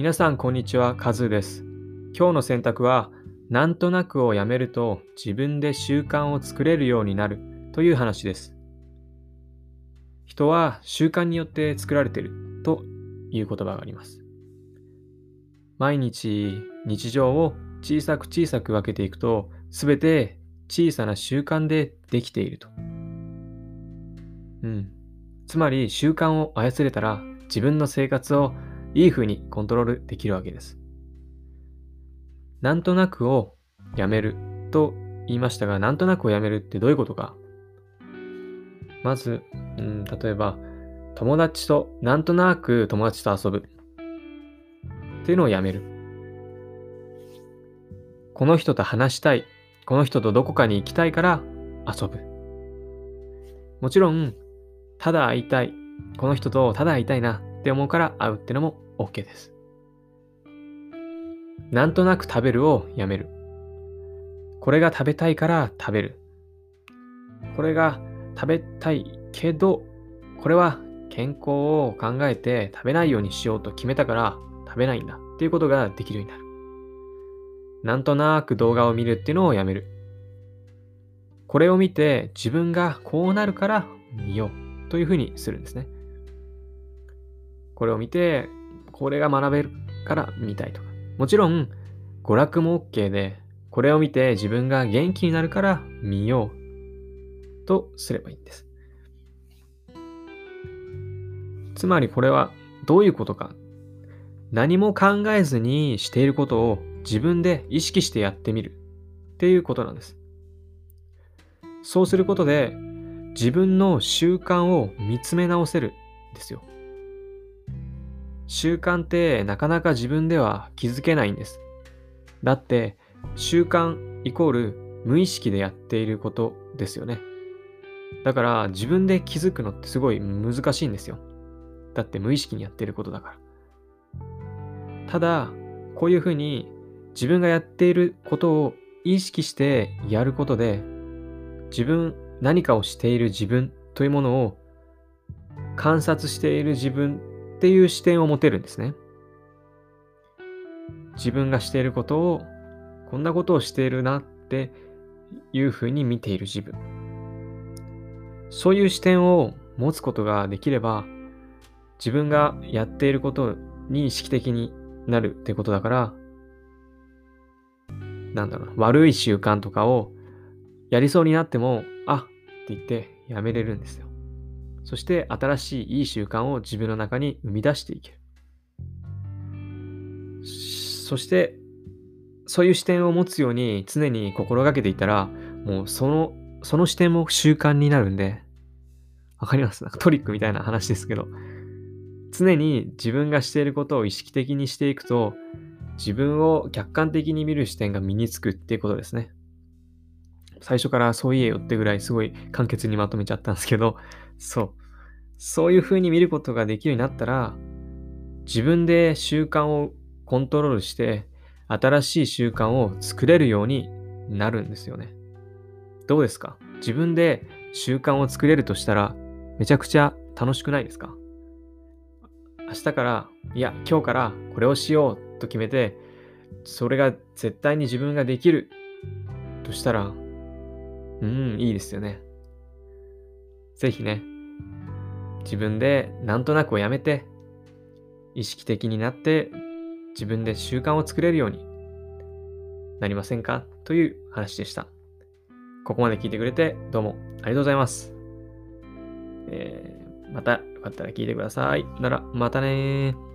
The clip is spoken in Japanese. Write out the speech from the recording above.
皆さん、こんにちは。カズーです。今日の選択は、なんとなくをやめると自分で習慣を作れるようになるという話です。人は習慣によって作られているという言葉があります。毎日日常を小さく小さく分けていくと、すべて小さな習慣でできていると。うん。つまり習慣を操れたら自分の生活をいい風にコントロールできるわけです。なんとなくをやめると言いましたが、なんとなくをやめるってどういうことか。まず、うん、例えば、友達と、なんとなく友達と遊ぶっていうのをやめる。この人と話したい。この人とどこかに行きたいから遊ぶ。もちろん、ただ会いたい。この人とただ会いたいなって思うから会うってのも OK です。なんとなく食べるをやめる。これが食べたいから食べる。これが食べたいけど、これは健康を考えて食べないようにしようと決めたから食べないんだっていうことができるようになる。なんとなく動画を見るっていうのをやめる。これを見て自分がこうなるから見ようというふうにするんですね。これを見て、これが学べるから見たいとか。もちろん、娯楽も OK で、これを見て自分が元気になるから見ようとすればいいんです。つまりこれはどういうことか。何も考えずにしていることを自分で意識してやってみるっていうことなんです。そうすることで自分の習慣を見つめ直せるんですよ。習慣ってなかなか自分では気づけないんです。だって習慣イコール無意識でやっていることですよね。だから自分で気づくのってすごい難しいんですよ。だって無意識にやってることだから。ただ、こういうふうに自分がやっていることを意識してやることで、自分、何かをしている自分というものを観察している自分っていう視点を持てるんですね。自分がしていることを、こんなことをしているなっていうふうに見ている自分。そういう視点を持つことができれば、自分がやっていることに意識的になるってことだから、なんだろう、悪い習慣とかをやりそうになっても、あって言ってやめれるんですよ。そして新しいいい習慣を自分の中に生み出していける。そして、そういう視点を持つように常に心がけていたら、もうその、その視点も習慣になるんで、わかります？なんかトリックみたいな話ですけど、常に自分がしていることを意識的にしていくと、自分を客観的に見る視点が身につくっていうことですね。最初からそう言えよってぐらいすごい簡潔にまとめちゃったんですけど、そう。そういう風に見ることができるようになったら、自分で習慣をコントロールして、新しい習慣を作れるようになるんですよね。どうですか？自分で習慣を作れるとしたら、めちゃくちゃ楽しくないですか？明日から、いや、今日からこれをしようと決めて、それが絶対に自分ができるとしたら、うん、いいですよね。ぜひね、自分でなんとなくをやめて、意識的になって、自分で習慣を作れるようになりませんか？という話でした。ここまで聞いてくれてどうもありがとうございます。えー、またよかったら聞いてください。なら、またねー。